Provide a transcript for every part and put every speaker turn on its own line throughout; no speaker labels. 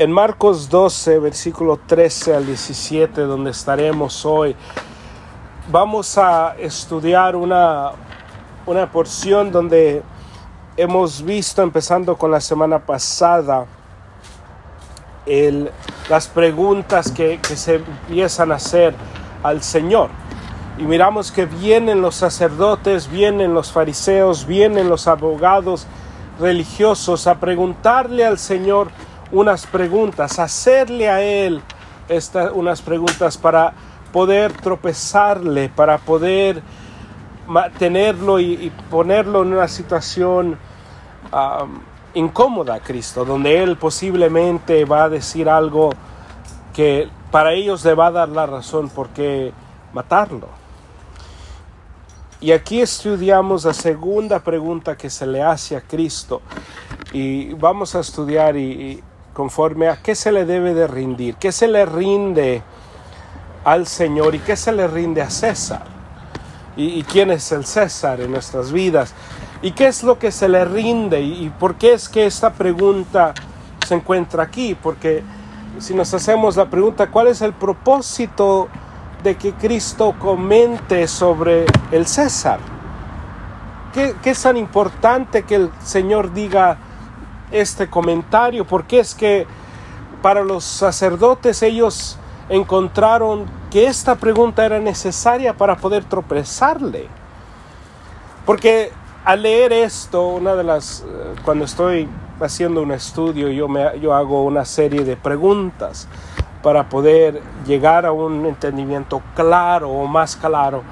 En Marcos 12, versículo 13 al 17, donde estaremos hoy, vamos a estudiar una, una porción donde hemos visto, empezando con la semana pasada, el, las preguntas que, que se empiezan a hacer al Señor. Y miramos que vienen los sacerdotes, vienen los fariseos, vienen los abogados religiosos a preguntarle al Señor unas preguntas, hacerle a Él unas preguntas para poder tropezarle, para poder tenerlo y, ponerlo en una situación incómoda a Cristo, donde Él posiblemente va a decir algo que para ellos le va a dar la razón por qué matarlo. Y aquí estudiamos la segunda pregunta que se le hace a Cristo y vamos a estudiar y, conforme a qué se le debe de rendir, qué se le rinde al Señor y qué se le rinde a César. Y, quién es el César en nuestras vidas y qué es lo que se le rinde y, por qué es que esta pregunta se encuentra aquí. Porque si nos hacemos la pregunta, ¿cuál es el propósito de que Cristo comente sobre el César? ¿Qué, qué es tan importante que el Señor diga este comentario, porque es que para los sacerdotes ellos encontraron que esta pregunta era necesaria para poder tropezarle. Porque al leer esto, una de las, eh, cuando estoy haciendo un estudio, yo, me, yo hago una serie de preguntas para poder llegar a un entendimiento claro o más claro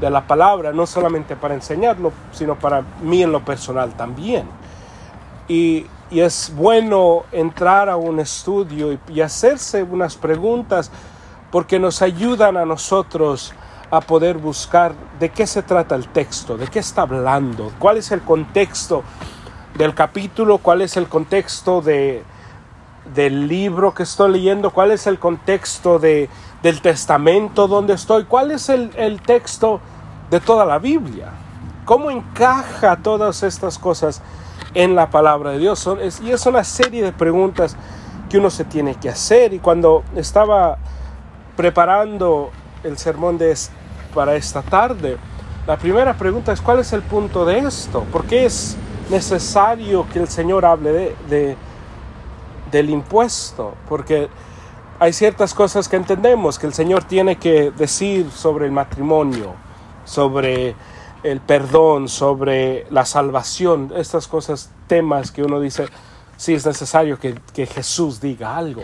de la palabra, no solamente para enseñarlo, sino para mí en lo personal también. Y y es bueno entrar a un estudio y, hacerse unas preguntas porque nos ayudan a nosotros a poder buscar de qué se trata el texto, de qué está hablando, cuál es el contexto del capítulo, cuál es el contexto de, del libro que estoy leyendo, cuál es el contexto de, del testamento donde estoy, cuál es el, el texto de toda la Biblia, cómo encaja todas estas cosas en la palabra de Dios. y es una serie de preguntas que uno se tiene que hacer. Y cuando estaba preparando el sermón de, para esta tarde, la primera pregunta es ¿cuál es el punto de esto? ¿Por qué es necesario que el Señor hable de, del impuesto? Porque hay ciertas cosas que entendemos que el Señor tiene que decir sobre el matrimonio, sobre el perdón, sobre la salvación, estas cosas, temas que uno dice, sí es necesario que, Jesús diga algo.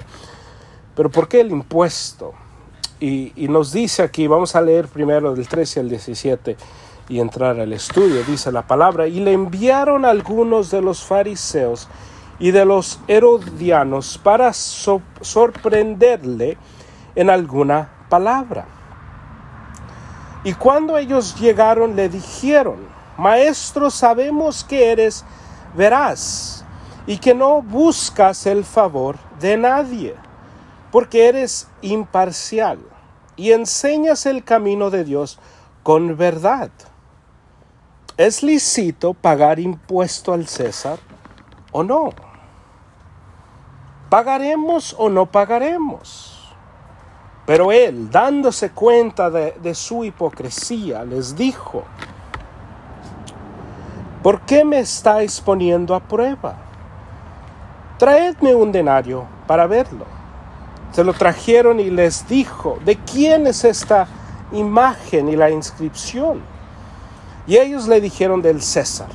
Pero ¿por qué el impuesto? Y, y, nos dice aquí, vamos a leer primero del 13 al 17 y entrar al estudio, dice la palabra, y le enviaron algunos de los fariseos y de los herodianos para sorprenderle en alguna palabra. Y cuando ellos llegaron le dijeron, Maestro, sabemos que eres veraz y que no buscas el favor de nadie, porque eres imparcial y enseñas el camino de Dios con verdad. ¿Es lícito pagar impuesto al César o no? ¿Pagaremos o no pagaremos? Pero él, dándose cuenta de, su hipocresía, les dijo, ¿por qué me estáis poniendo a prueba? Traedme un denario para verlo. Se lo trajeron y les dijo, ¿de quién es esta imagen y la inscripción? Y ellos le dijeron del César.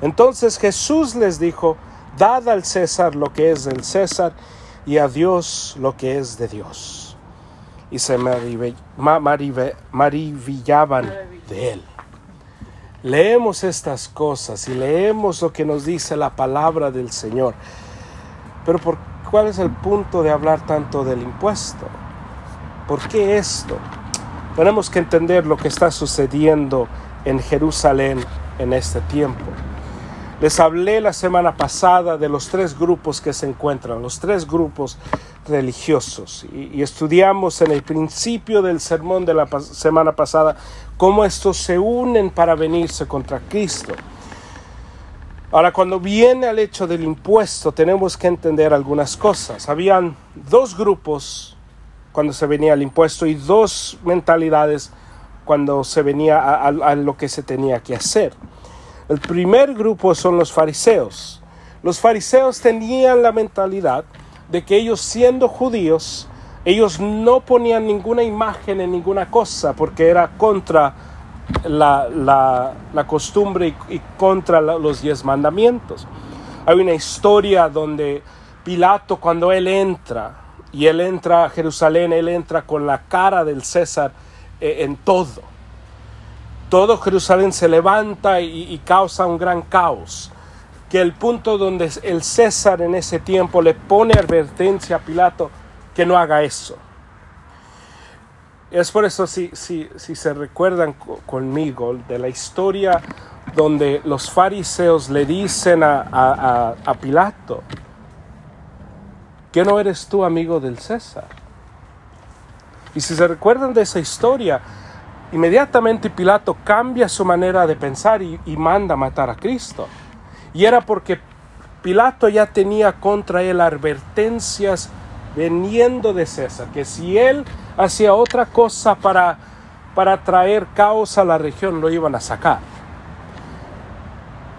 Entonces Jesús les dijo, dad al César lo que es del César y a Dios lo que es de Dios y se maravillaban de él. Leemos estas cosas y leemos lo que nos dice la palabra del Señor. Pero ¿por ¿cuál es el punto de hablar tanto del impuesto? ¿Por qué esto? Tenemos que entender lo que está sucediendo en Jerusalén en este tiempo. Les hablé la semana pasada de los tres grupos que se encuentran, los tres grupos religiosos. Y, estudiamos en el principio del sermón de la semana pasada cómo estos se unen para venirse contra Cristo. Ahora, cuando viene al hecho del impuesto, tenemos que entender algunas cosas. Habían dos grupos cuando se venía el impuesto y dos mentalidades cuando se venía a, lo que se tenía que hacer. El primer grupo son los fariseos. Los fariseos tenían la mentalidad de que ellos siendo judíos, ellos no ponían ninguna imagen en ninguna cosa porque era contra la, la, costumbre y, contra los diez mandamientos. Hay una historia donde Pilato cuando él entra, y él entra a Jerusalén, él entra con la cara del César eh, en todo. Todo Jerusalén se levanta y, causa un gran caos que el punto donde el César en ese tiempo le pone advertencia a Pilato que no haga eso. Es por eso si, si, si se recuerdan conmigo de la historia donde los fariseos le dicen a, a, a Pilato, que no eres tú amigo del César. Y si se recuerdan de esa historia, inmediatamente Pilato cambia su manera de pensar y, manda matar a Cristo. Y era porque Pilato ya tenía contra él advertencias veniendo de César, que si él hacía otra cosa para, para traer caos a la región, lo iban a sacar.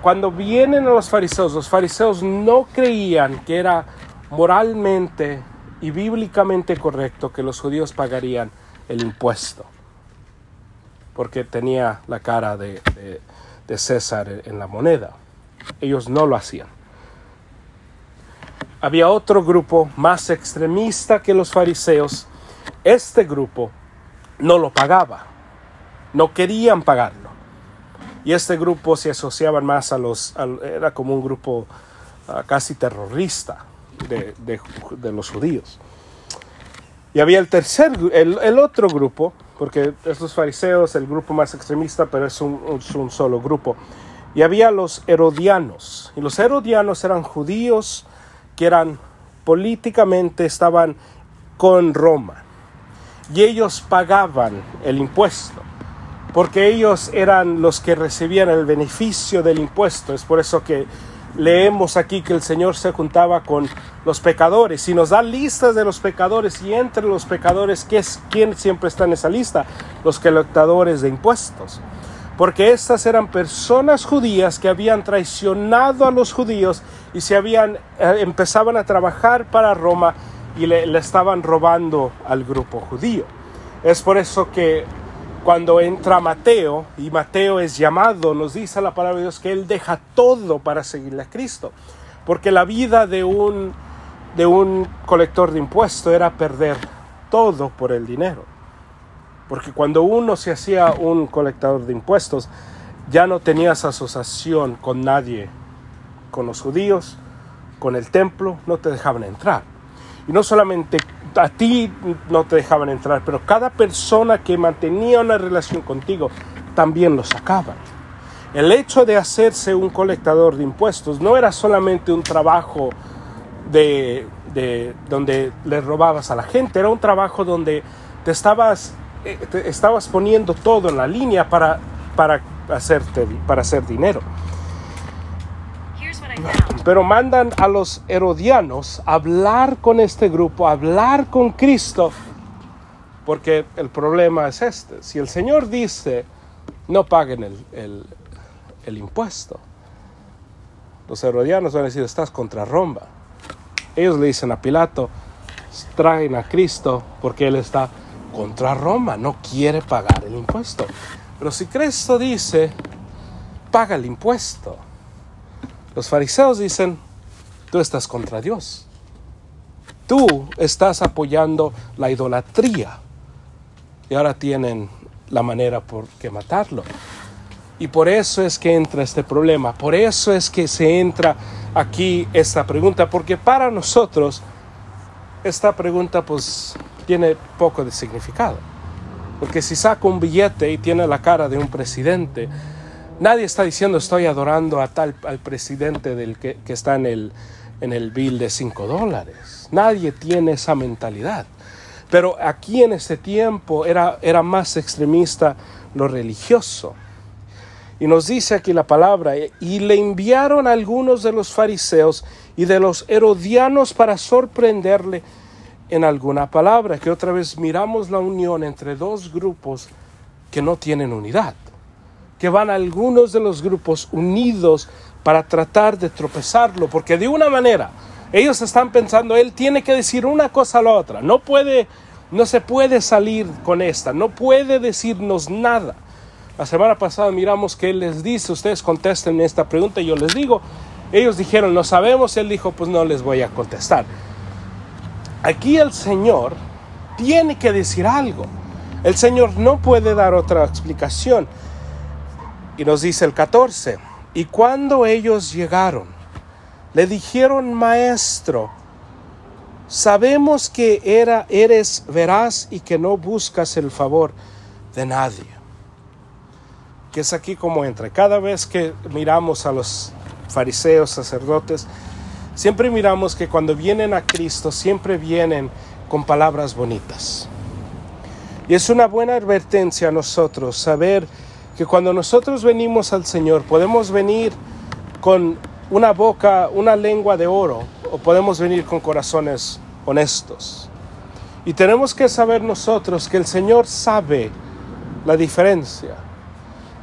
Cuando vienen a los fariseos, los fariseos no creían que era moralmente y bíblicamente correcto que los judíos pagarían el impuesto, porque tenía la cara de, César en la moneda. Ellos no lo hacían había otro grupo más extremista que los fariseos. Este grupo no lo pagaba, no querían pagarlo. Y este grupo se asociaba más a los, era como un grupo uh, casi terrorista de, los judíos. Y había el tercer, el, otro grupo, porque estos fariseos, el grupo más extremista, pero es un, es un solo grupo. Y había los herodianos. Y los herodianos eran judíos que eran políticamente estaban con Roma y ellos pagaban el impuesto porque ellos eran los que recibían el beneficio del impuesto. Es por eso que leemos aquí que el Señor se juntaba con los pecadores y nos da listas de los pecadores y entre los pecadores, ¿quién siempre está en esa lista? Los colectadores de impuestos porque estas eran personas judías que habían traicionado a los judíos y se habían eh, empezaban a trabajar para Roma y le, estaban robando al grupo judío. Es por eso que cuando entra Mateo y Mateo es llamado, nos dice la palabra de Dios que él deja todo para seguirle a Cristo, porque la vida de un de un colector de impuestos era perder todo por el dinero. Porque cuando uno se hacía un colectador de impuestos, ya no tenías asociación con nadie, con los judíos, con el templo, no te dejaban entrar. Y no solamente a ti no te dejaban entrar, pero cada persona que mantenía una relación contigo también lo sacaban. El hecho de hacerse un colectador de impuestos no era solamente un trabajo de, de donde le robabas a la gente, era un trabajo donde te estabas eh, estabas poniendo todo en la línea para, para, hacerte, para hacer dinero. Pero mandan a los herodianos a hablar con este grupo, a hablar con Cristo, porque el problema es este. Si el Señor dice, no paguen el, el, el impuesto, los herodianos van a decir, estás contra Roma. Ellos le dicen a Pilato, traen a Cristo porque Él está contra Roma, no quiere pagar el impuesto. Pero si Cristo dice, paga el impuesto, los fariseos dicen, tú estás contra Dios. Tú estás apoyando la idolatría. Y ahora tienen la manera por que matarlo. Y por eso es que entra este problema, por eso es que se entra aquí esta pregunta, porque para nosotros esta pregunta pues tiene poco de significado. Porque si saco un billete y tiene la cara de un presidente, nadie está diciendo estoy adorando a tal al presidente del que, está en el, en el bill de 5 dólares. Nadie tiene esa mentalidad. Pero aquí en este tiempo era, era más extremista lo religioso. Y nos dice aquí la palabra, y le enviaron algunos de los fariseos y de los herodianos para sorprenderle en alguna palabra, que otra vez miramos la unión entre dos grupos que no tienen unidad, que van algunos de los grupos unidos para tratar de tropezarlo, porque de una manera ellos están pensando, él tiene que decir una cosa a la otra, no puede, no se puede salir con esta, no puede decirnos nada. La semana pasada miramos que Él les dice, ustedes contesten esta pregunta y yo les digo, ellos dijeron, no sabemos, Él dijo, pues no les voy a contestar. Aquí el Señor tiene que decir algo. El Señor no puede dar otra explicación. Y nos dice el 14, y cuando ellos llegaron, le dijeron, maestro, sabemos que era, eres veraz y que no buscas el favor de nadie que es aquí como entra. Cada vez que miramos a los fariseos, sacerdotes, siempre miramos que cuando vienen a Cristo, siempre vienen con palabras bonitas. Y es una buena advertencia a nosotros saber que cuando nosotros venimos al Señor, podemos venir con una boca, una lengua de oro, o podemos venir con corazones honestos. Y tenemos que saber nosotros que el Señor sabe la diferencia.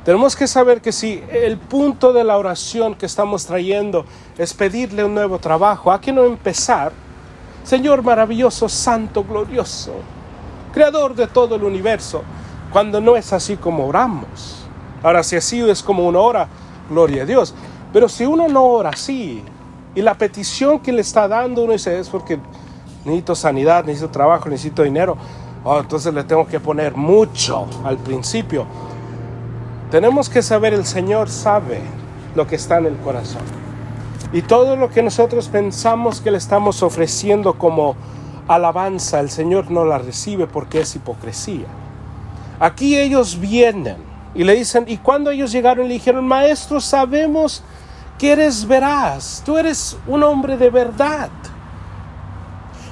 Tenemos que saber que si el punto de la oración que estamos trayendo es pedirle un nuevo trabajo, hay que no empezar, Señor maravilloso, santo, glorioso, creador de todo el universo, cuando no es así como oramos. Ahora, si así es como uno ora, gloria a Dios. Pero si uno no ora así, y la petición que le está dando uno dice es porque necesito sanidad, necesito trabajo, necesito dinero, oh, entonces le tengo que poner mucho al principio tenemos que saber, el Señor sabe lo que está en el corazón. Y todo lo que nosotros pensamos que le estamos ofreciendo como alabanza, el Señor no la recibe porque es hipocresía. Aquí ellos vienen y le dicen, y cuando ellos llegaron le dijeron, maestro, sabemos que eres veraz, tú eres un hombre de verdad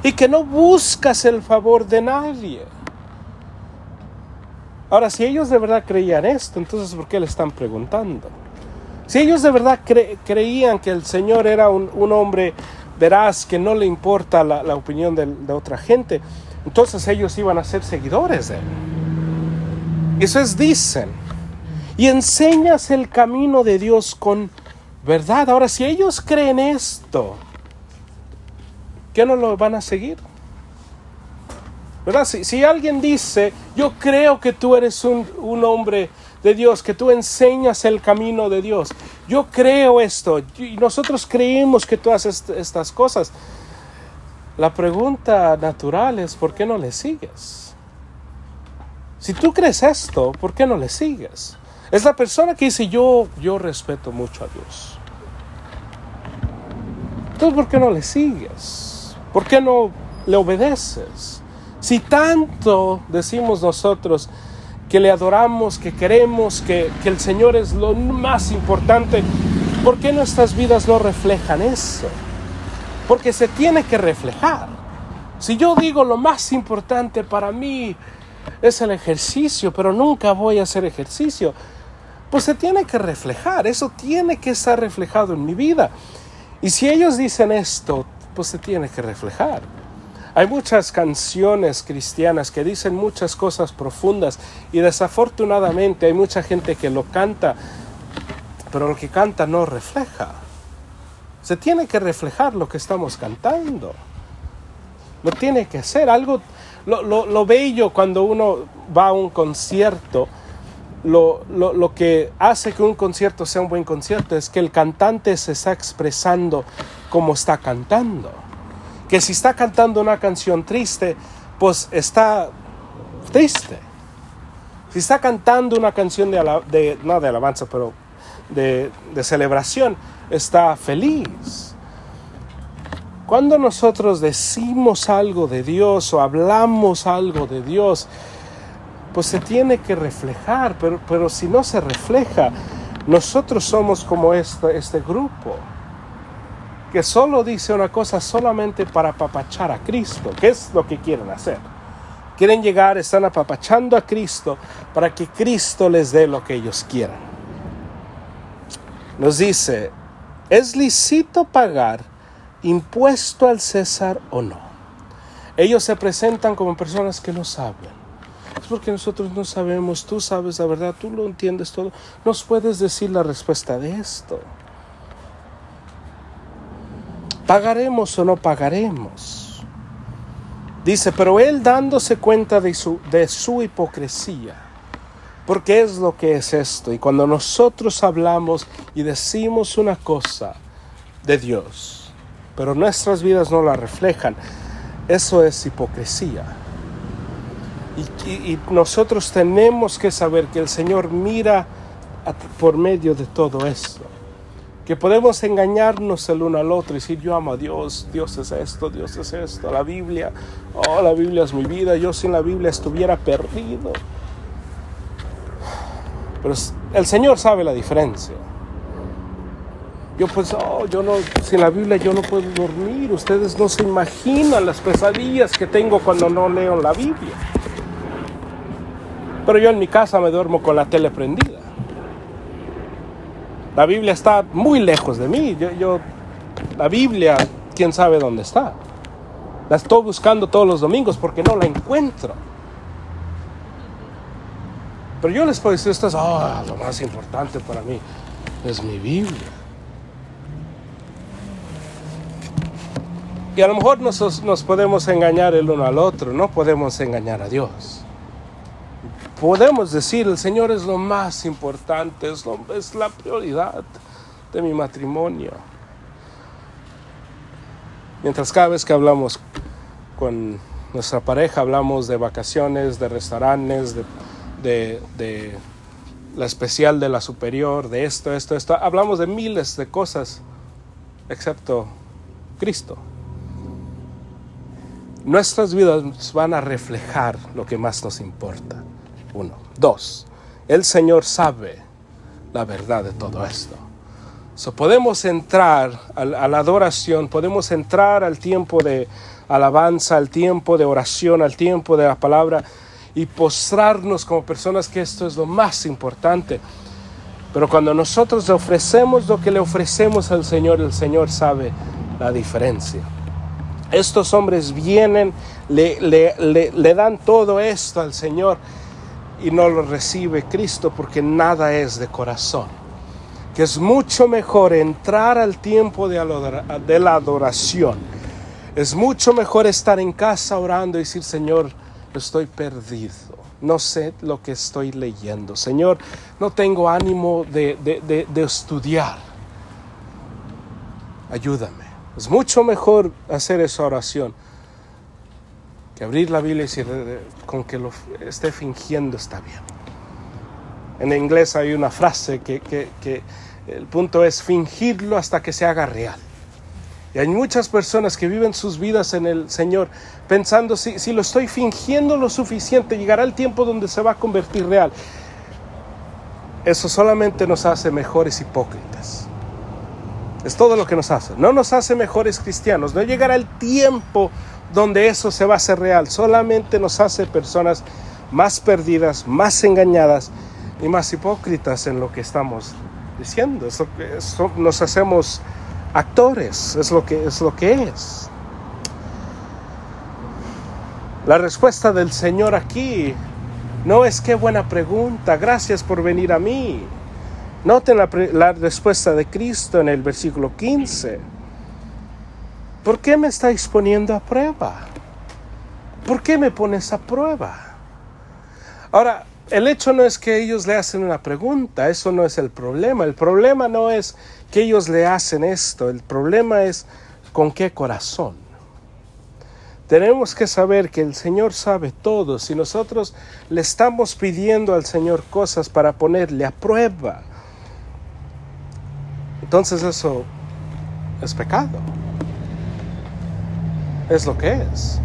y que no buscas el favor de nadie. Ahora, si ellos de verdad creían esto, entonces ¿por qué le están preguntando? Si ellos de verdad creían que el Señor era un, hombre veraz, que no le importa la, opinión de, de, otra gente, entonces ellos iban a ser seguidores de él. Eso es, dicen. Y enseñas el camino de Dios con verdad. Ahora, si ellos creen esto, ¿qué no lo van a seguir? ¿Verdad? Si, alguien dice, yo creo que tú eres un, hombre de Dios, que tú enseñas el camino de Dios, yo creo esto, y nosotros creemos que tú haces estas cosas, la pregunta natural es, ¿por qué no le sigues? Si tú crees esto, ¿por qué no le sigues? Es la persona que dice, yo, yo respeto mucho a Dios. Entonces, ¿por qué no le sigues? ¿Por qué no le obedeces? Si tanto decimos nosotros que le adoramos, que queremos, que, el Señor es lo más importante, ¿por qué nuestras vidas no reflejan eso? Porque se tiene que reflejar. Si yo digo lo más importante para mí es el ejercicio, pero nunca voy a hacer ejercicio, pues se tiene que reflejar, eso tiene que estar reflejado en mi vida. Y si ellos dicen esto, pues se tiene que reflejar. Hay muchas canciones cristianas que dicen muchas cosas profundas y desafortunadamente hay mucha gente que lo canta, pero lo que canta no refleja. Se tiene que reflejar lo que estamos cantando. Lo tiene que ser algo, lo, lo, bello cuando uno va a un concierto. Lo, lo, que hace que un concierto sea un buen concierto es que el cantante se está expresando como está cantando que si está cantando una canción triste, pues está triste. Si está cantando una canción de, no de alabanza, pero de, de celebración, está feliz. Cuando nosotros decimos algo de Dios o hablamos algo de Dios, pues se tiene que reflejar, pero, pero si no se refleja, nosotros somos como este, este grupo que solo dice una cosa solamente para apapachar a Cristo, que es lo que quieren hacer. Quieren llegar, están apapachando a Cristo para que Cristo les dé lo que ellos quieran. nos dice, ¿es lícito pagar impuesto al César o no? Ellos se presentan como personas que no saben. Es porque nosotros no sabemos, tú sabes la verdad, tú lo entiendes todo. ¿Nos puedes decir la respuesta de esto? ¿Pagaremos o no pagaremos? Dice, pero él dándose cuenta de su, de su hipocresía porque es lo que es esto. Y cuando nosotros hablamos y decimos una cosa de Dios, pero nuestras vidas no la reflejan, eso es hipocresía. Y, nosotros tenemos que saber que el Señor mira por medio de todo esto. Que podemos engañarnos el uno al otro y decir yo amo a Dios, Dios es esto, Dios es esto, la Biblia, oh la Biblia es mi vida, yo sin la Biblia estuviera perdido. Pero el Señor sabe la diferencia. Yo pues, oh, yo no, sin la Biblia yo no puedo dormir. Ustedes no se imaginan las pesadillas que tengo cuando no leo la Biblia. Pero yo en mi casa me duermo con la tele prendida. La Biblia está muy lejos de mí. Yo, la Biblia, quién sabe dónde está. La estoy buscando todos los domingos porque no la encuentro. Pero yo les puedo decir, esto es oh, lo más importante para mí, es mi Biblia. Y a lo mejor nos podemos engañar el uno al otro, no podemos engañar a Dios. Podemos decir, el Señor es lo más importante, es, la prioridad de mi matrimonio. Mientras cada vez que hablamos con nuestra pareja, hablamos de vacaciones, de restaurantes, de, la especial de la superior, de esto, esto, esto. Hablamos de miles de cosas, excepto Cristo. Nuestras vidas van a reflejar lo que más nos importa. Uno. Dos. El Señor sabe la verdad de todo esto. So, podemos entrar a, la adoración, podemos entrar al tiempo de alabanza, al tiempo de oración, al tiempo de la palabra y postrarnos como personas que esto es lo más importante. Pero cuando nosotros le ofrecemos lo que le ofrecemos al Señor, el Señor sabe la diferencia. Estos hombres vienen, le, le, dan todo esto al Señor y no lo recibe Cristo porque nada es de corazón. Que es mucho mejor entrar al tiempo de, de la adoración. Es mucho mejor estar en casa orando y decir, Señor, estoy perdido, no sé lo que estoy leyendo. Señor, no tengo ánimo de, estudiar. Ayúdame. Es mucho mejor hacer esa oración que abrir la Biblia y decir, con que lo esté fingiendo está bien. En inglés hay una frase que, que el punto es fingirlo hasta que se haga real. Y hay muchas personas que viven sus vidas en el Señor pensando, si, si lo estoy fingiendo lo suficiente, llegará el tiempo donde se va a convertir real. Eso solamente nos hace mejores hipócritas. Es todo lo que nos hace. No nos hace mejores cristianos. No llegará el tiempo donde eso se va a hacer real. Solamente nos hace personas más perdidas, más engañadas y más hipócritas en lo que estamos diciendo. Nos hacemos actores, es lo que es. La respuesta del Señor aquí no es qué buena pregunta, gracias por venir a mí. Noten la respuesta de Cristo en el versículo 15. ¿Por qué me estáis poniendo a prueba? ¿Por qué me pones a prueba? Ahora, el hecho no es que ellos le hacen una pregunta, eso no es el problema. El problema no es que ellos le hacen esto, el problema es con qué corazón. Tenemos que saber que el Señor sabe todo. Si nosotros le estamos pidiendo al Señor cosas para ponerle a prueba, entonces eso es pecado. Es lo que es.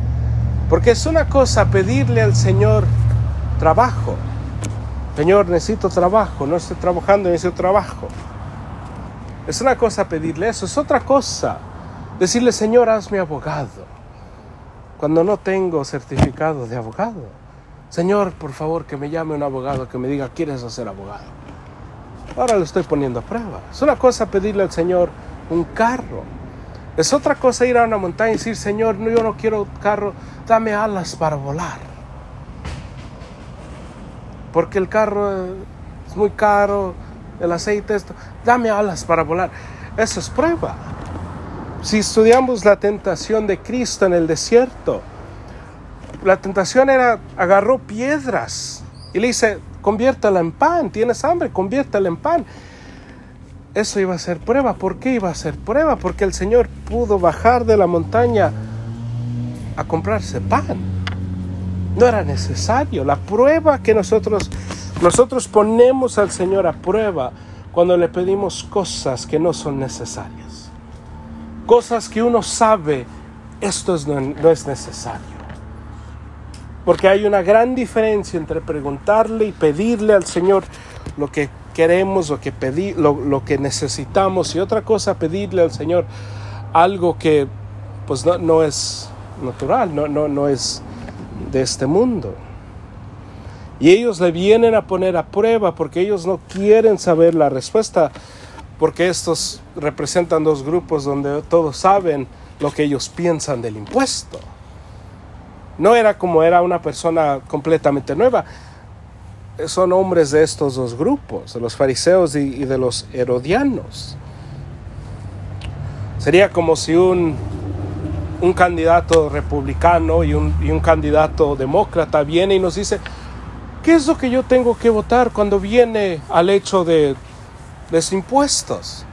Porque es una cosa pedirle al Señor trabajo. Señor, necesito trabajo, no estoy trabajando, necesito trabajo. Es una cosa pedirle eso, es otra cosa decirle, Señor, hazme abogado, cuando no tengo certificado de abogado. Señor, por favor, que me llame un abogado que me diga, ¿quieres ser abogado? ahora lo estoy poniendo a prueba. Es una cosa pedirle al Señor un carro. Es otra cosa ir a una montaña y decir, Señor, no, yo no quiero carro, dame alas para volar. Porque el carro es muy caro, el aceite, esto, dame alas para volar. Eso es prueba. Si estudiamos la tentación de Cristo en el desierto, la tentación era, agarró piedras y le dice, conviértela en pan, tienes hambre, conviértela en pan. Eso iba a ser prueba. ¿Por qué iba a ser prueba? Porque el Señor pudo bajar de la montaña a comprarse pan. No era necesario. La prueba que nosotros, nosotros ponemos al Señor a prueba cuando le pedimos cosas que no son necesarias. Cosas que uno sabe, esto no es necesario. Porque hay una gran diferencia entre preguntarle y pedirle al Señor lo que queremos, lo que, lo, que necesitamos y otra cosa pedirle al Señor algo que pues no, no es natural, no, no, no es de este mundo. Y ellos le vienen a poner a prueba porque ellos no quieren saber la respuesta, porque estos representan dos grupos donde todos saben lo que ellos piensan del impuesto. No era como era una persona completamente nueva. Son hombres de estos dos grupos, de los fariseos y, de los herodianos. Sería como si un, un candidato republicano y un, y un candidato demócrata viene y nos dice, ¿qué es lo que yo tengo que votar cuando viene al hecho de los impuestos?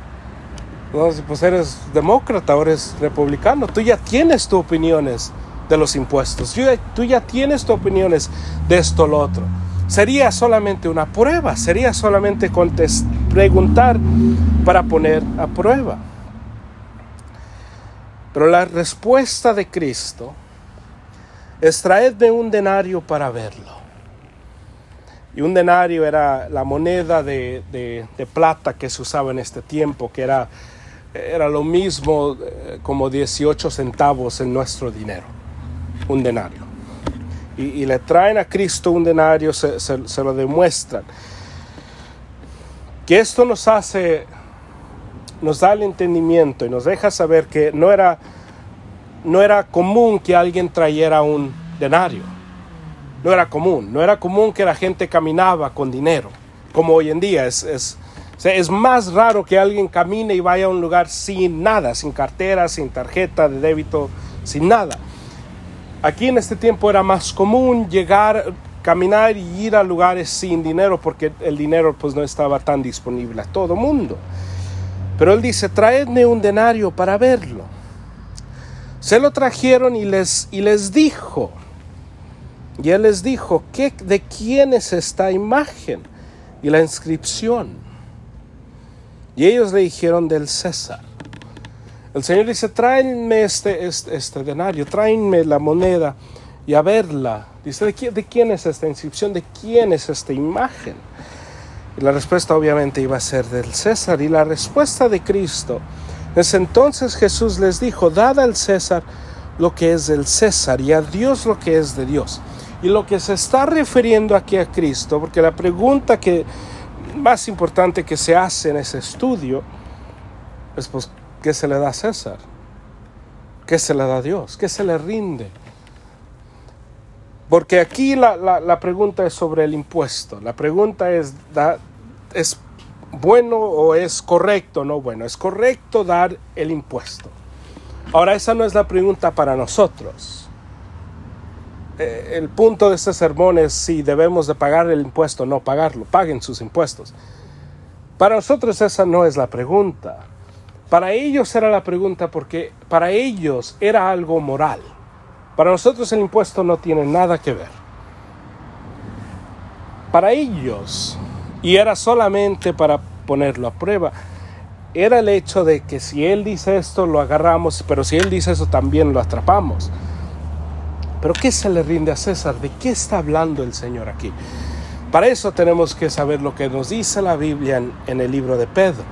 pues eres demócrata o eres republicano, tú ya tienes tus opiniones de los impuestos. Tú ya tienes tus opiniones de esto lo otro. Sería solamente una prueba, sería solamente preguntar para poner a prueba. Pero la respuesta de Cristo es traedme un denario para verlo. Y un denario era la moneda de, de, plata que se usaba en este tiempo, que era, era lo mismo eh, como 18 centavos en nuestro dinero un denario. Y, le traen a Cristo un denario, se, se, lo demuestran. Que esto nos hace, nos da el entendimiento y nos deja saber que no era, no era común que alguien trayera un denario. No era común. No era común que la gente caminaba con dinero, como hoy en día. Es, es, es más raro que alguien camine y vaya a un lugar sin nada, sin cartera, sin tarjeta de débito, sin nada. Aquí en este tiempo era más común llegar, caminar y ir a lugares sin dinero porque el dinero pues no estaba tan disponible a todo mundo. Pero él dice, traedme un denario para verlo. Se lo trajeron y les, y les dijo, y él les dijo, ¿qué, ¿de quién es esta imagen y la inscripción? Y ellos le dijeron del César. El Señor dice, tráenme este, este, este, denario, tráenme la moneda y a verla. Dice, ¿de quién, es esta inscripción? ¿De quién es esta imagen? Y la respuesta obviamente iba a ser del César. Y la respuesta de Cristo es entonces Jesús les dijo, dad al César lo que es del César y a Dios lo que es de Dios. Y lo que se está refiriendo aquí a Cristo, porque la pregunta que más importante que se hace en ese estudio es pues, ¿Qué se le da a César? ¿Qué se le da a Dios? ¿Qué se le rinde? Porque aquí la, pregunta es sobre el impuesto. La pregunta es, ¿es bueno o es correcto? No, bueno, es correcto dar el impuesto. Ahora, esa no es la pregunta para nosotros. Eh, el punto de este sermón es si debemos de pagar el impuesto o no pagarlo. Paguen sus impuestos. Para nosotros esa no es la pregunta. Para ellos era la pregunta porque para ellos era algo moral. Para nosotros el impuesto no tiene nada que ver. Para ellos, y era solamente para ponerlo a prueba, era el hecho de que si él dice esto lo agarramos, pero si él dice eso también lo atrapamos. Pero ¿qué se le rinde a César? ¿De qué está hablando el Señor aquí? Para eso tenemos que saber lo que nos dice la Biblia en, el libro de Pedro.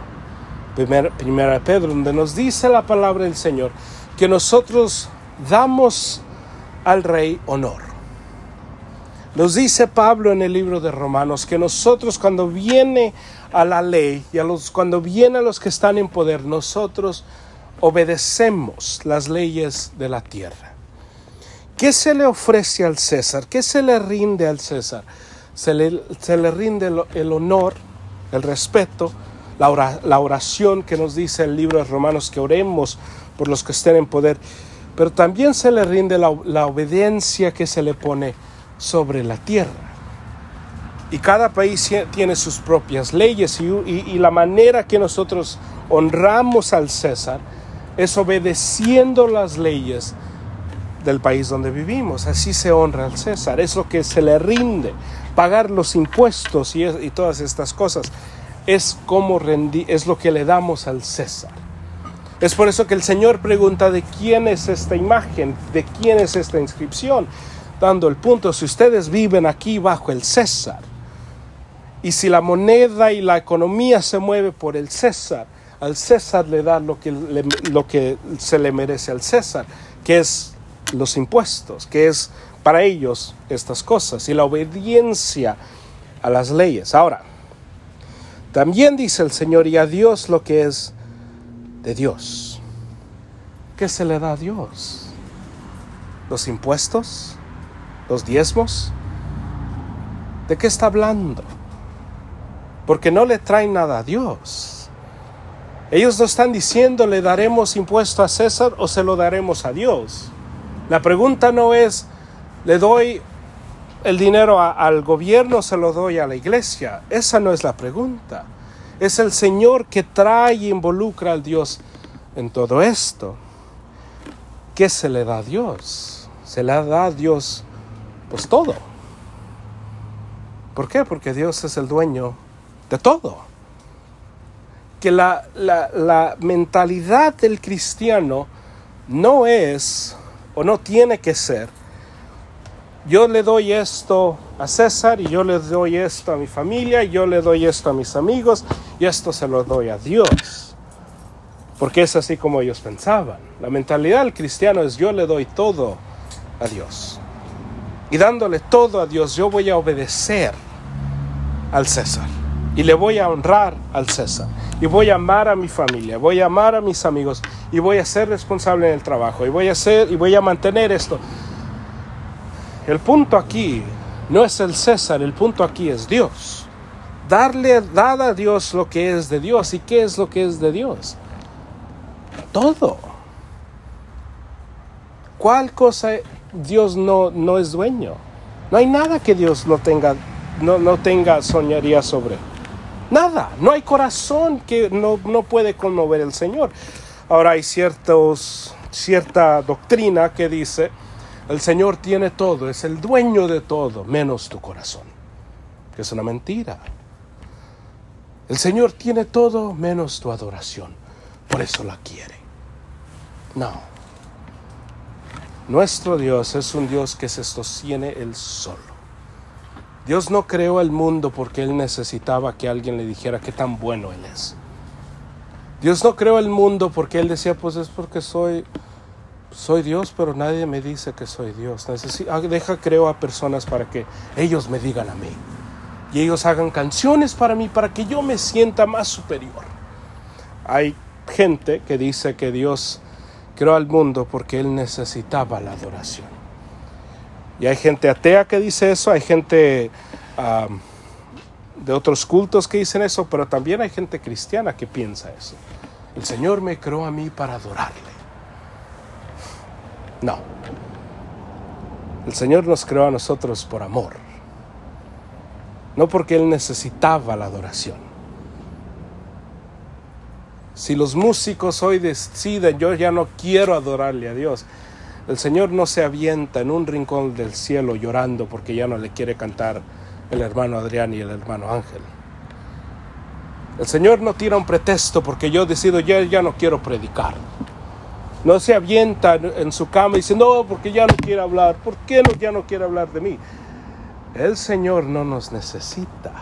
Primera, Pedro, donde nos dice la palabra del Señor que nosotros damos al rey honor. Nos dice Pablo en el libro de Romanos que nosotros cuando viene a la ley y a los, cuando vienen los que están en poder, nosotros obedecemos las leyes de la tierra. ¿Qué se le ofrece al César? ¿Qué se le rinde al César? Se le, se le rinde el, honor, el respeto, la, oración que nos dice el libro de Romanos que oremos por los que estén en poder, pero también se le rinde la, obediencia que se le pone sobre la tierra. Y cada país tiene sus propias leyes y la manera que nosotros honramos al César es obedeciendo las leyes del país donde vivimos. Así se honra al César, es lo que se le rinde. Pagar los impuestos y, todas estas cosas es, como es lo que le damos al César. Es por eso que el Señor pregunta de quién es esta imagen, de quién es esta inscripción, dando el punto, si ustedes viven aquí bajo el César, y si la moneda y la economía se mueve por el César, al César le da lo que, lo que se le merece al César, que es los impuestos, que es para ellos estas cosas, y la obediencia a las leyes. Ahora, también dice el Señor, y a Dios lo que es de Dios. ¿Qué se le da a Dios? ¿Los impuestos? ¿Los diezmos? ¿De qué está hablando? Porque no le traen nada a Dios. Ellos no están diciendo le daremos impuesto a César o se lo daremos a Dios. La pregunta no es le doy el dinero al gobierno se lo doy a la iglesia. Esa no es la pregunta. Es el Señor que trae y involucra al Dios en todo esto. ¿Qué se le da a Dios? Se le da a Dios pues todo. ¿Por qué? Porque Dios es el dueño de todo que la, la, mentalidad del cristiano no es o no tiene que ser, yo le doy esto a César y yo le doy esto a mi familia y yo le doy esto a mis amigos y esto se lo doy a Dios. Porque es así como ellos pensaban. La mentalidad del cristiano es yo le doy todo a Dios. Y dándole todo a Dios, yo voy a obedecer al César y le voy a honrar al César y voy a amar a mi familia, voy a amar a mis amigos y voy a ser responsable en el trabajo y voy a ser y voy a mantener esto. El punto aquí no es el César, el punto aquí es Dios. Darle dar a Dios lo que es de Dios y qué es lo que es de Dios. Todo. ¿Cuál cosa Dios no, no es dueño? No hay nada que Dios no tenga, no, no tenga soñaría sobre. Nada, no hay corazón que no, puede conmover el Señor. Ahora hay ciertos, cierta doctrina que dice, el Señor tiene todo, es el dueño de todo, menos tu corazón, que es una mentira. El Señor tiene todo menos tu adoración, por eso la quiere. No. Nuestro Dios es un Dios que se sostiene él solo. Dios no creó el mundo porque Él necesitaba que alguien le dijera qué tan bueno Él es. Dios no creó el mundo porque Él decía, pues es porque soy, soy Dios, pero nadie me dice que soy Dios. Ah, deja creo a personas para que ellos me digan a mí. Y ellos hagan canciones para mí, para que yo me sienta más superior. Hay gente que dice que Dios creó al mundo porque Él necesitaba la adoración. Y hay gente atea que dice eso, hay gente de otros cultos que dicen eso, pero también hay gente cristiana que piensa eso. El Señor me creó a mí para adorarle. No. El Señor nos creó a nosotros por amor. No porque Él necesitaba la adoración. Si los músicos hoy deciden, yo ya no quiero adorarle a Dios, el Señor no se avienta en un rincón del cielo llorando porque ya no le quiere cantar el hermano Adrián y el hermano Ángel. El Señor no tira un pretexto porque yo decido ya, ya no quiero predicar. No se avienta en su cama y dice, no, porque ya no quiere hablar. ¿Por qué no, ya no quiere hablar de mí? El Señor no nos necesita.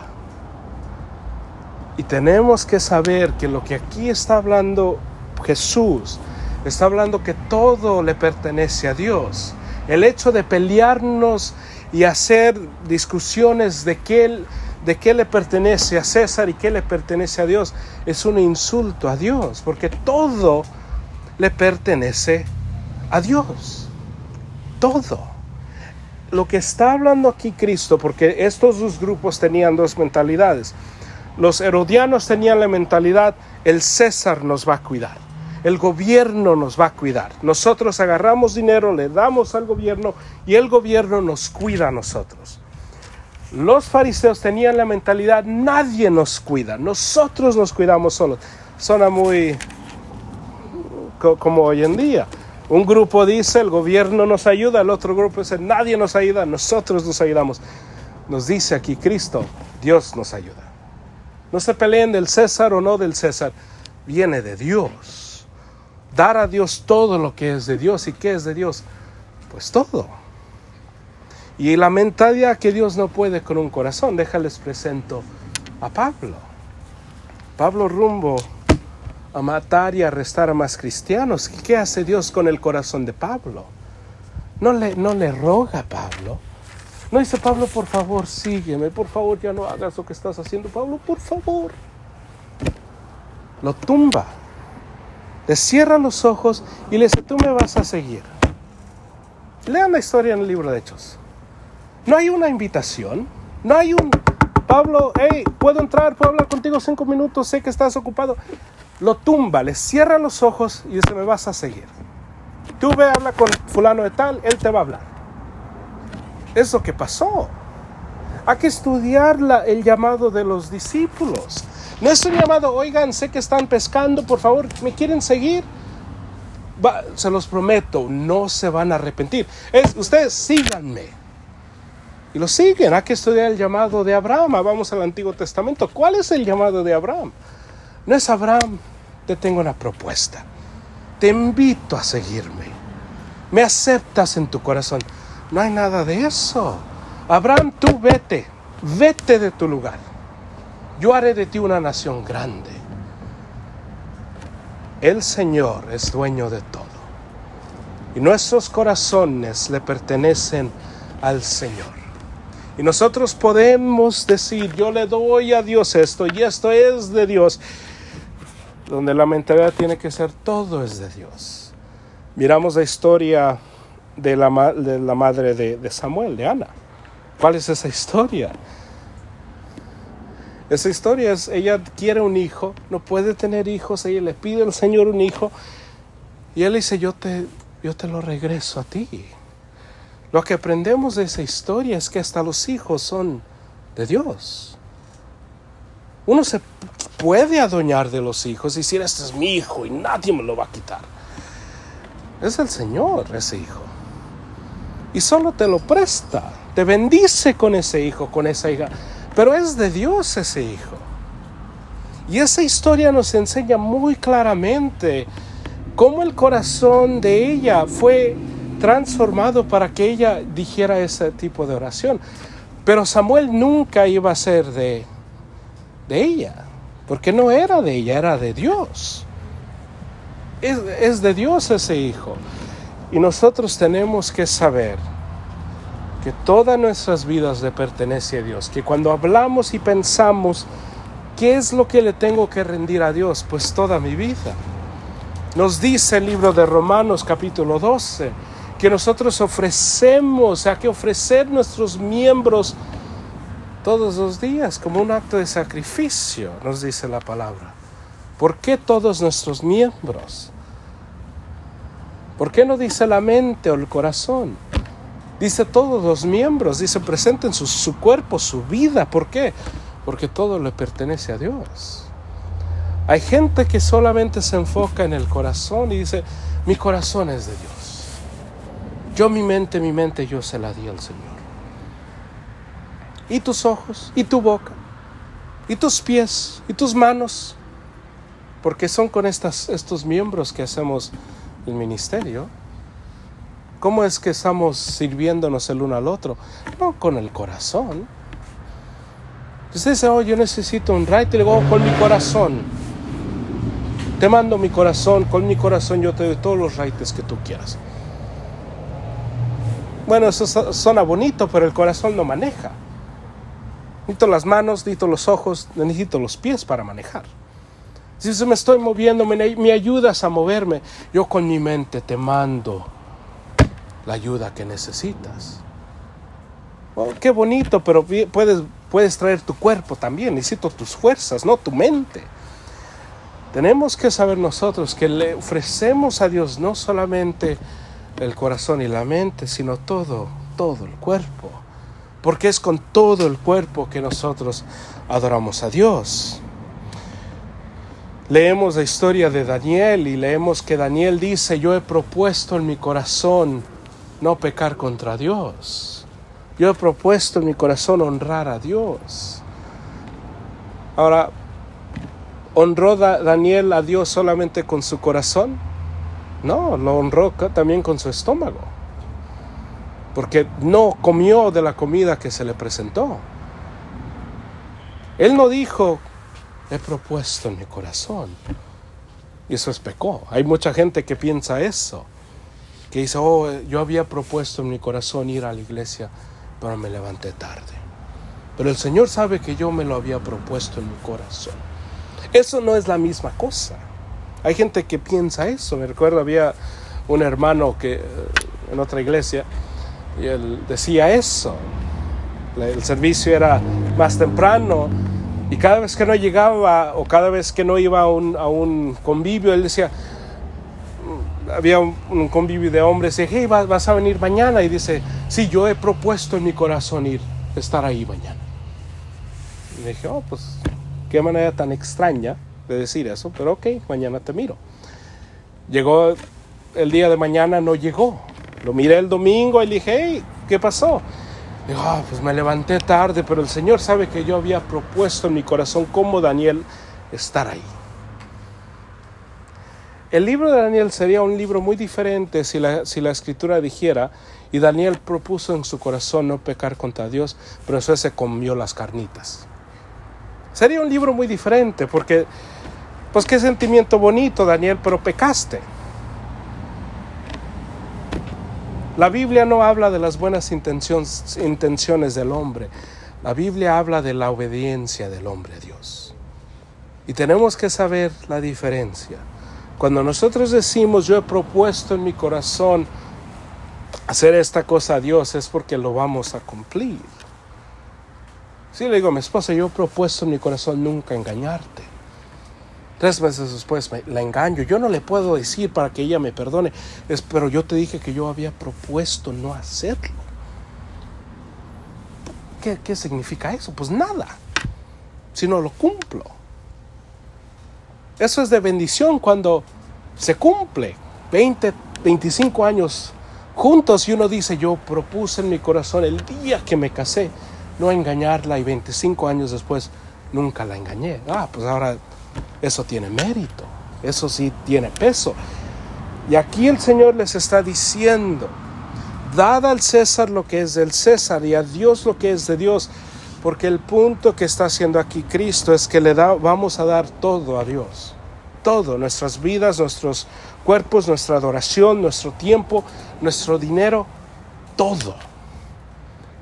Y tenemos que saber que lo que aquí está hablando Jesús Está hablando que todo le pertenece a Dios. El hecho de pelearnos y hacer discusiones de qué, de qué le pertenece a César y qué le pertenece a Dios es un insulto a Dios, porque todo le pertenece a Dios. Todo. Lo que está hablando aquí Cristo, porque estos dos grupos tenían dos mentalidades. Los herodianos tenían la mentalidad, el César nos va a cuidar, el gobierno nos va a cuidar. Nosotros agarramos dinero, le damos al gobierno y el gobierno nos cuida a nosotros. Los fariseos tenían la mentalidad, nadie nos cuida, nosotros nos cuidamos solos. Suena muy como hoy en día. Un grupo dice, el gobierno nos ayuda, el otro grupo dice, nadie nos ayuda, nosotros nos ayudamos. Nos dice aquí Cristo, Dios nos ayuda. No se peleen del César o no del César, viene de Dios. Dar a Dios todo lo que es de Dios. ¿Y qué es de Dios? Pues todo. Y la mentalidad que Dios no puede con un corazón, déjales presento a Pablo. Pablo rumbo a matar y arrestar a más cristianos. ¿Qué hace Dios con el corazón de Pablo? No le, no le roga a Pablo. No dice, Pablo, por favor, sígueme, por favor, ya no hagas lo que estás haciendo, Pablo, por favor. Lo tumba, le cierra los ojos y le dice, tú me vas a seguir. Lean la historia en el libro de Hechos. No hay una invitación, no hay un Pablo, hey, puedo entrar, puedo hablar contigo cinco minutos, sé que estás ocupado. Lo tumba, le cierra los ojos y dice, me vas a seguir. Tú ve, habla con fulano de tal, él te va a hablar. Es lo que pasó. Hay que estudiar el llamado de los discípulos. No es un llamado, oigan, sé que están pescando, por favor, ¿me quieren seguir? se los prometo, no se van a arrepentir. Es, ustedes síganme. Y lo siguen. Hay que estudiar el llamado de Abraham. Vamos al Antiguo Testamento. ¿Cuál es el llamado de Abraham? No es Abraham, te tengo una propuesta. Te invito a seguirme. Me aceptas en tu corazón. No hay nada de eso. Abraham, tú vete. Vete de tu lugar. Yo haré de ti una nación grande. El Señor es dueño de todo. Y nuestros corazones le pertenecen al Señor. Y nosotros podemos decir, yo le doy a Dios esto y esto es de Dios, donde la mentalidad tiene que ser todo es de Dios. Miramos la historia de la, de la madre de, de Samuel, de Ana. ¿Cuál es esa historia? Esa historia es, ella quiere un hijo, no puede tener hijos, ella le pide al Señor un hijo y él dice, yo te, yo te lo regreso a ti. Lo que aprendemos de esa historia es que hasta los hijos son de Dios. Uno se puede adueñar de los hijos y decir, este es mi hijo y nadie me lo va a quitar. Es el Señor ese hijo. Y solo te lo presta, te bendice con ese hijo, con esa hija. Pero es de Dios ese hijo. Y esa historia nos enseña muy claramente cómo el corazón de ella fue transformado para que ella dijera ese tipo de oración. Pero Samuel nunca iba a ser de, de ella, porque no era de ella, era de Dios. Es, es de Dios ese hijo. Y nosotros tenemos que saber que todas nuestras vidas le pertenece a Dios, que cuando hablamos y pensamos, ¿qué es lo que le tengo que rendir a Dios? Pues toda mi vida. Nos dice el libro de Romanos capítulo 12, que nosotros ofrecemos, hay que ofrecer nuestros miembros todos los días como un acto de sacrificio, nos dice la palabra. ¿Por qué todos nuestros miembros? ¿Por qué no dice la mente o el corazón? Dice todos los miembros, dice presenten su, su cuerpo, su vida. ¿Por qué? Porque todo le pertenece a Dios. Hay gente que solamente se enfoca en el corazón y dice, mi corazón es de Dios. Yo mi mente, mi mente, yo se la di al Señor. Y tus ojos, y tu boca, y tus pies, y tus manos, porque son con estas, estos miembros que hacemos el ministerio. ¿Cómo es que estamos sirviéndonos el uno al otro? No con el corazón. Usted dice, oh, yo necesito un right, y le digo, oh, con mi corazón. Te mando mi corazón, con mi corazón yo te doy todos los rights que tú quieras. Bueno, eso suena bonito, pero el corazón no maneja. Necesito las manos, necesito los ojos, necesito los pies para manejar. Si me estoy moviendo, me, me ayudas a moverme. Yo con mi mente te mando la ayuda que necesitas. Oh, qué bonito, pero puedes, puedes traer tu cuerpo también. Necesito tus fuerzas, no tu mente. Tenemos que saber nosotros que le ofrecemos a Dios no solamente el corazón y la mente, sino todo, todo el cuerpo porque es con todo el cuerpo que nosotros adoramos a Dios. Leemos la historia de Daniel y leemos que Daniel dice, yo he propuesto en mi corazón no pecar contra Dios. Yo he propuesto en mi corazón honrar a Dios. Ahora, ¿honró Daniel a Dios solamente con su corazón? No, lo honró también con su estómago porque no comió de la comida que se le presentó. Él no dijo, he propuesto en mi corazón. Y eso es pecó. Hay mucha gente que piensa eso, que dice, oh, yo había propuesto en mi corazón ir a la iglesia, pero me levanté tarde. Pero el Señor sabe que yo me lo había propuesto en mi corazón. Eso no es la misma cosa. Hay gente que piensa eso. Me recuerdo, había un hermano que eh, en otra iglesia y él decía eso. El servicio era más temprano y cada vez que no llegaba o cada vez que no iba a un, convivio, él decía, mm, había un, convivio de hombres, y decía, hey, vas, a venir mañana. Y dice, sí, yo he propuesto en mi corazón ir, estar ahí mañana. Y dije, oh, pues, qué manera tan extraña de decir eso, pero ok, mañana te miro. Llegó el día de mañana, no llegó. Lo miré el domingo y le dije, hey, ¿qué pasó? Digo, ah, pues me levanté tarde, pero el Señor sabe que yo había propuesto en mi corazón como Daniel estar ahí. El libro de Daniel sería un libro muy diferente si la, si la escritura dijera, y Daniel propuso en su corazón no pecar contra Dios, pero eso se comió las carnitas. Sería un libro muy diferente, porque, pues qué sentimiento bonito, Daniel, pero pecaste. La Biblia no habla de las buenas intenciones, del hombre. La Biblia habla de la obediencia del hombre a Dios. Y tenemos que saber la diferencia. Cuando nosotros decimos yo he propuesto en mi corazón hacer esta cosa a Dios es porque lo vamos a cumplir. Si le digo a mi esposa, yo he propuesto en mi corazón nunca engañarte. Tres meses después la engaño. Yo no le puedo decir para que ella me perdone, pero yo te dije que yo había propuesto no hacerlo. ¿Qué, qué significa eso? Pues nada, si no lo cumplo. Eso es de bendición cuando se cumple 20, 25 años juntos y uno dice, yo propuse en mi corazón el día que me casé no engañarla y 25 años después nunca la engañé. Ah, pues ahora eso tiene mérito, eso sí tiene peso. Y aquí el Señor les está diciendo, dad al César lo que es del César y a Dios lo que es de Dios, porque el punto que está haciendo aquí Cristo es que le da, vamos a dar todo a Dios, todo, nuestras vidas, nuestros cuerpos, nuestra adoración, nuestro tiempo, nuestro dinero, todo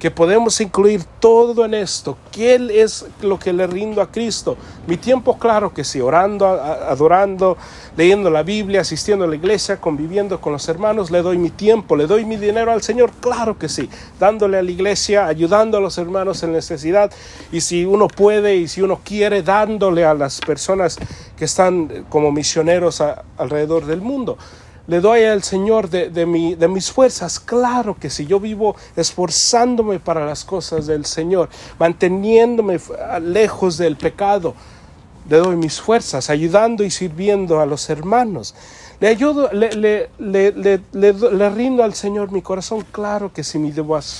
que podemos incluir todo en esto. ¿Qué es lo que le rindo a Cristo? Mi tiempo, claro que sí, orando, adorando, leyendo la Biblia, asistiendo a la iglesia, conviviendo con los hermanos, le doy mi tiempo, le doy mi dinero al Señor, claro que sí, dándole a la iglesia, ayudando a los hermanos en necesidad y si uno puede y si uno quiere, dándole a las personas que están como misioneros alrededor del mundo le doy al Señor de, de, de, mis fuerzas. Claro que si yo vivo esforzándome para las cosas del Señor, manteniéndome lejos del pecado, le doy mis fuerzas, ayudando y sirviendo a los hermanos. Le ayudo, le, le, le, le rindo al Señor mi corazón. Claro que si mi,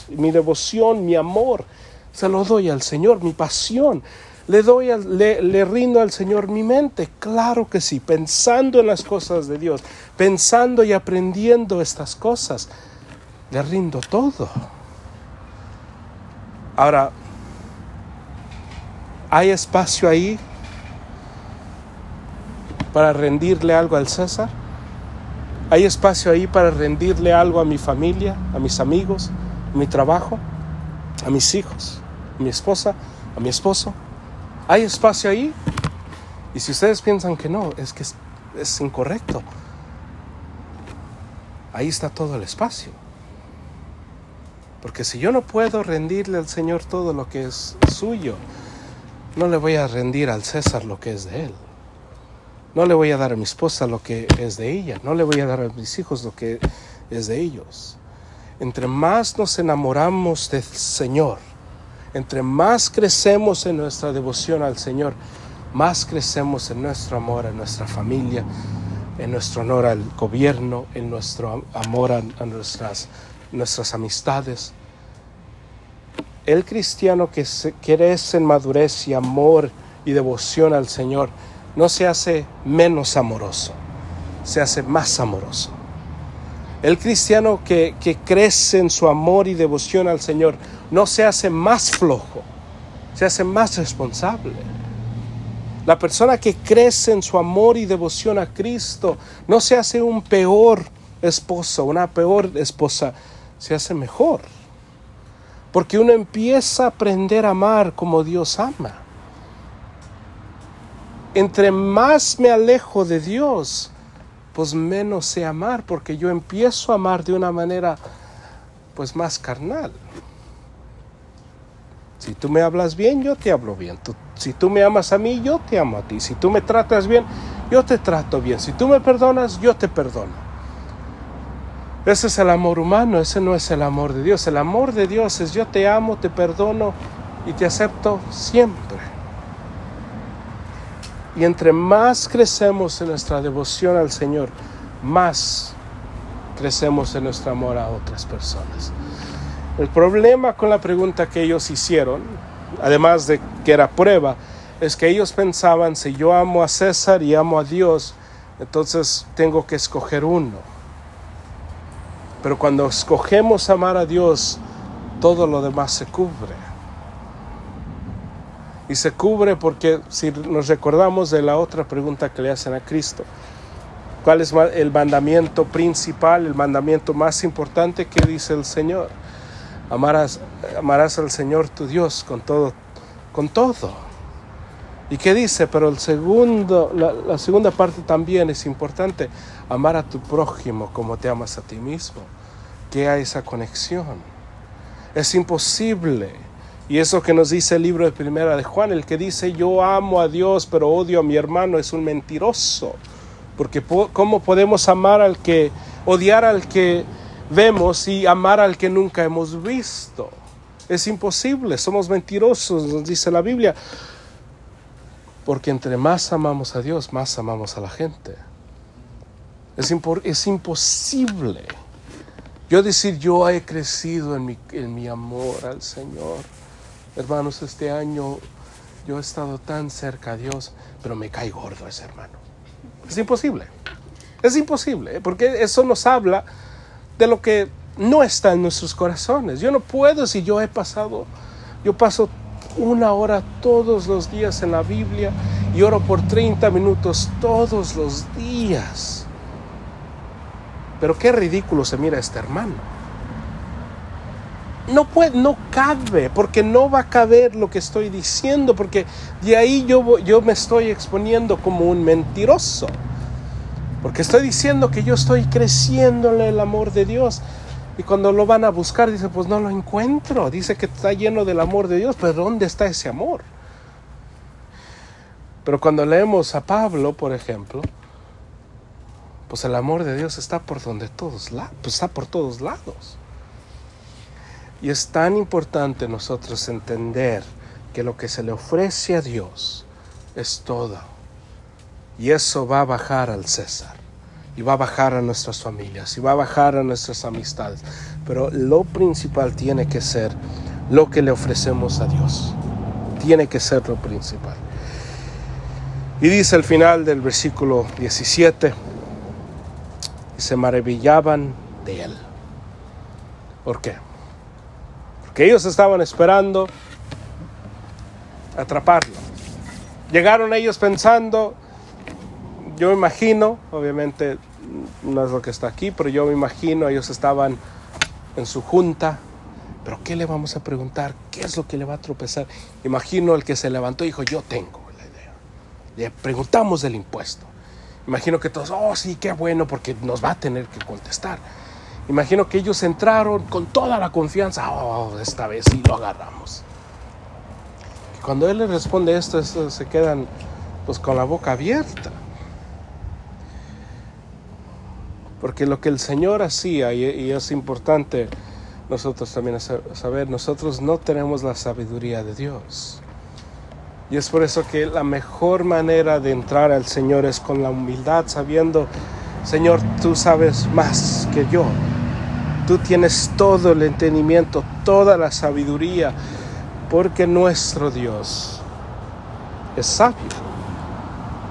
mi devoción, mi amor, se lo doy al Señor, mi pasión. ¿Le, doy le, rindo al Señor mi mente? Claro que sí, pensando en las cosas de Dios, pensando y aprendiendo estas cosas, le rindo todo. Ahora, ¿hay espacio ahí para rendirle algo al César? ¿Hay espacio ahí para rendirle algo a mi familia, a mis amigos, mi trabajo, a mis hijos, a mi esposa? a mi esposo. ¿Hay espacio ahí? Y si ustedes piensan que no, es que es, incorrecto. Ahí está todo el espacio. Porque si yo no puedo rendirle al Señor todo lo que es suyo, no le voy a rendir al César lo que es de él. No le voy a dar a mi esposa lo que es de ella. No le voy a dar a mis hijos lo que es de ellos. Entre más nos enamoramos del Señor, entre más crecemos en nuestra devoción al Señor, más crecemos en nuestro amor a nuestra familia, en nuestro honor al gobierno, en nuestro amor a, nuestras, amistades. El cristiano que crece en madurez y amor y devoción al Señor no se hace menos amoroso, se hace más amoroso. El cristiano que, crece en su amor y devoción al Señor no se hace más flojo, se hace más responsable. La persona que crece en su amor y devoción a Cristo no se hace un peor esposo, una peor esposa, se hace mejor. Porque uno empieza a aprender a amar como Dios ama. Entre más me alejo de Dios, pues menos sé amar, porque yo empiezo a amar de una manera pues más carnal. Si tú me hablas bien, yo te hablo bien. si tú me amas a mí, yo te amo a ti. Si tú me tratas bien, yo te trato bien. Si tú me perdonas, yo te perdono. Ese es el amor humano, ese no es el amor de Dios. El amor de Dios es yo te amo, te perdono y te acepto siempre. Y entre más crecemos en nuestra devoción al Señor, más crecemos en nuestro amor a otras personas. El problema con la pregunta que ellos hicieron, además de que era prueba, es que ellos pensaban, si yo amo a César y amo a Dios, entonces tengo que escoger uno. Pero cuando escogemos amar a Dios, todo lo demás se cubre. Y se cubre porque si nos recordamos de la otra pregunta que le hacen a Cristo, ¿cuál es el mandamiento principal, el mandamiento más importante que dice el Señor? Amarás, amarás al Señor tu Dios con todo, con todo. ¿Y qué dice? Pero el segundo, la, la segunda parte también es importante, amar a tu prójimo como te amas a ti mismo. Que hay esa conexión. Es imposible y eso que nos dice el libro de Primera de Juan, el que dice yo amo a Dios pero odio a mi hermano es un mentiroso. Porque ¿cómo podemos amar al que, odiar al que vemos y amar al que nunca hemos visto? Es imposible, somos mentirosos, nos dice la Biblia. Porque entre más amamos a Dios, más amamos a la gente. Es, es imposible. Yo decir, yo he crecido en mi, en mi amor al Señor Hermanos, este año yo he estado tan cerca a Dios, pero me cae gordo ese hermano. Es imposible. Es imposible, ¿eh? porque eso nos habla de lo que no está en nuestros corazones. Yo no puedo si yo he pasado, yo paso una hora todos los días en la Biblia y oro por 30 minutos todos los días. Pero qué ridículo se mira este hermano no puede, no cabe, porque no va a caber lo que estoy diciendo, porque de ahí yo, yo me estoy exponiendo como un mentiroso. Porque estoy diciendo que yo estoy creciendo en el amor de Dios. Y cuando lo van a buscar, dice, pues no lo encuentro. Dice que está lleno del amor de Dios, pero ¿dónde está ese amor? Pero cuando leemos a Pablo, por ejemplo, pues el amor de Dios está por donde todos pues está por todos lados. Y es tan importante nosotros entender que lo que se le ofrece a Dios es todo. Y eso va a bajar al César. Y va a bajar a nuestras familias. Y va a bajar a nuestras amistades. Pero lo principal tiene que ser lo que le ofrecemos a Dios. Tiene que ser lo principal. Y dice al final del versículo 17, se maravillaban de él. ¿Por qué? Que ellos estaban esperando atraparlo. Llegaron ellos pensando, yo imagino, obviamente no es lo que está aquí, pero yo me imagino, ellos estaban en su junta Pero ¿qué le vamos a preguntar? ¿Qué es lo que le va a tropezar? Imagino el que se levantó y dijo, yo tengo la idea. Le preguntamos del impuesto. Imagino que todos, oh sí, qué bueno, porque nos va a tener que contestar. Imagino que ellos entraron con toda la confianza, oh, esta vez sí lo agarramos. cuando él le responde esto, se quedan pues con la boca abierta. Porque lo que el Señor hacía, y, es importante nosotros también saber, nosotros no tenemos la sabiduría de Dios. Y es por eso que la mejor manera de entrar al Señor es con la humildad, sabiendo, Señor, tú sabes más que yo. Tú tienes todo el entendimiento, toda la sabiduría, porque nuestro Dios es sabio.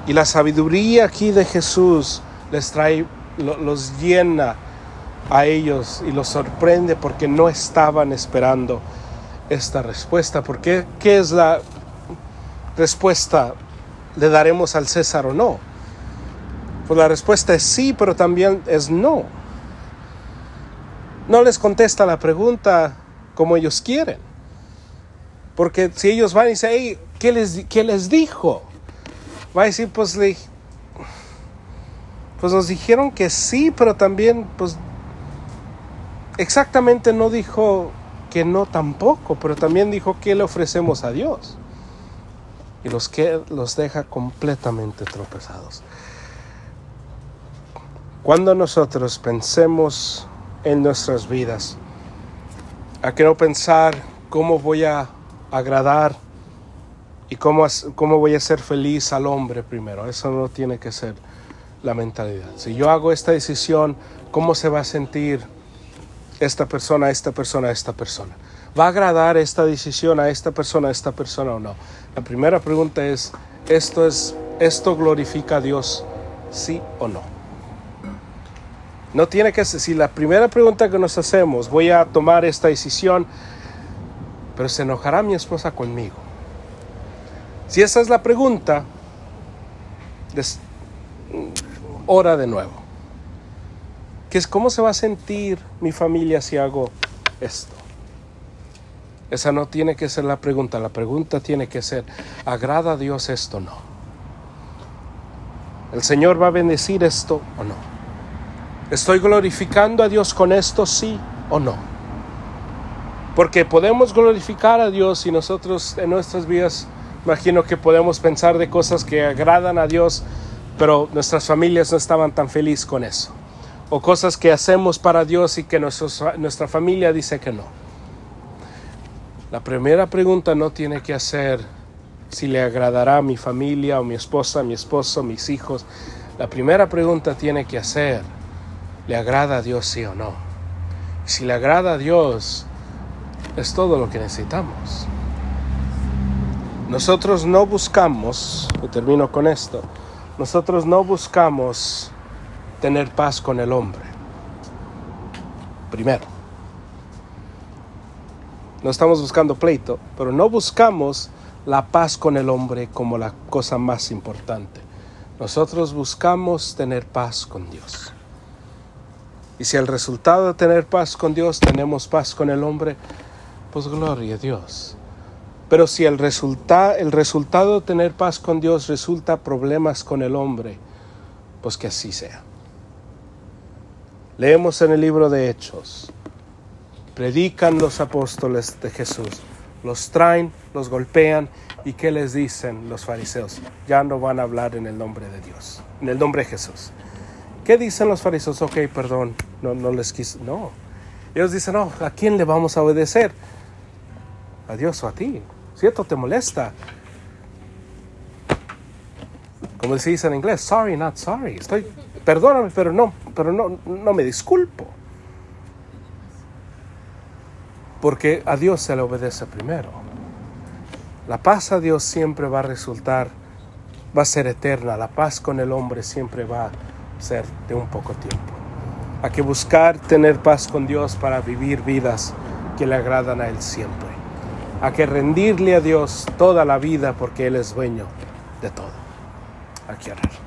Y la sabiduría aquí de Jesús les trae los llena a ellos y los sorprende porque no estaban esperando esta respuesta. Porque ¿qué es la respuesta? ¿Le daremos al César o no? Pues la respuesta es sí, pero también es no. No les contesta la pregunta como ellos quieren. Porque si ellos van y dicen, ¿qué, les, ¿qué les dijo? Va a decir, pues le, pues nos dijeron que sí, pero también, pues, exactamente no dijo que no tampoco, pero también dijo que le ofrecemos a Dios. Y los que los deja completamente tropezados. Cuando nosotros pensemos en nuestras vidas, a que no pensar cómo voy a agradar y cómo, cómo voy a ser feliz al hombre primero. Eso no tiene que ser la mentalidad. Si yo hago esta decisión, ¿cómo se va a sentir esta persona, esta persona, esta persona? ¿Va a agradar esta decisión a esta persona, a esta persona o no? La primera pregunta es, ¿esto, es, esto glorifica a Dios, sí o no? No tiene que ser, si la primera pregunta que nos hacemos, voy a tomar esta decisión, pero se enojará mi esposa conmigo. Si esa es la pregunta, ora de nuevo. Que es cómo se va a sentir mi familia si hago esto. Esa no tiene que ser la pregunta, la pregunta tiene que ser, ¿agrada a Dios esto o no? ¿El Señor va a bendecir esto o no? ¿Estoy glorificando a Dios con esto, sí o no? Porque podemos glorificar a Dios y nosotros en nuestras vidas, imagino que podemos pensar de cosas que agradan a Dios, pero nuestras familias no estaban tan felices con eso. O cosas que hacemos para Dios y que nuestra familia dice que no. La primera pregunta no tiene que ser si le agradará a mi familia o mi esposa, mi esposo, mis hijos. La primera pregunta tiene que ser, ¿le agrada a Dios sí o no? Si le agrada a Dios, es todo lo que necesitamos. Nosotros no buscamos, y termino con esto, nosotros no buscamos tener paz con el hombre. Primero. No estamos buscando pleito, pero no buscamos la paz con el hombre como la cosa más importante. Nosotros buscamos tener paz con Dios. Y si el resultado de tener paz con Dios tenemos paz con el hombre, pues gloria a Dios. Pero si el, el resultado de tener paz con Dios resulta problemas con el hombre, pues que así sea. Leemos en el libro de Hechos, predican los apóstoles de Jesús, los traen, los golpean y ¿qué les dicen los fariseos? Ya no van a hablar en el nombre de Dios, en el nombre de Jesús. ¿Qué dicen los fariseos? Ok, perdón, no, no les quise, no. Ellos dicen, no, ¿a quién le vamos a obedecer? ¿A Dios o a ti? Si esto te molesta, como se dice en inglés, sorry, not sorry. Estoy, perdóname, pero no, pero no, no me disculpo. Porque a Dios se le obedece primero. La paz a Dios siempre va a resultar, va a ser eterna. La paz con el hombre siempre va a ser de un poco tiempo. Hay que buscar tener paz con Dios para vivir vidas que le agradan a Él siempre a que rendirle a Dios toda la vida porque Él es dueño de todo. Aquí orar.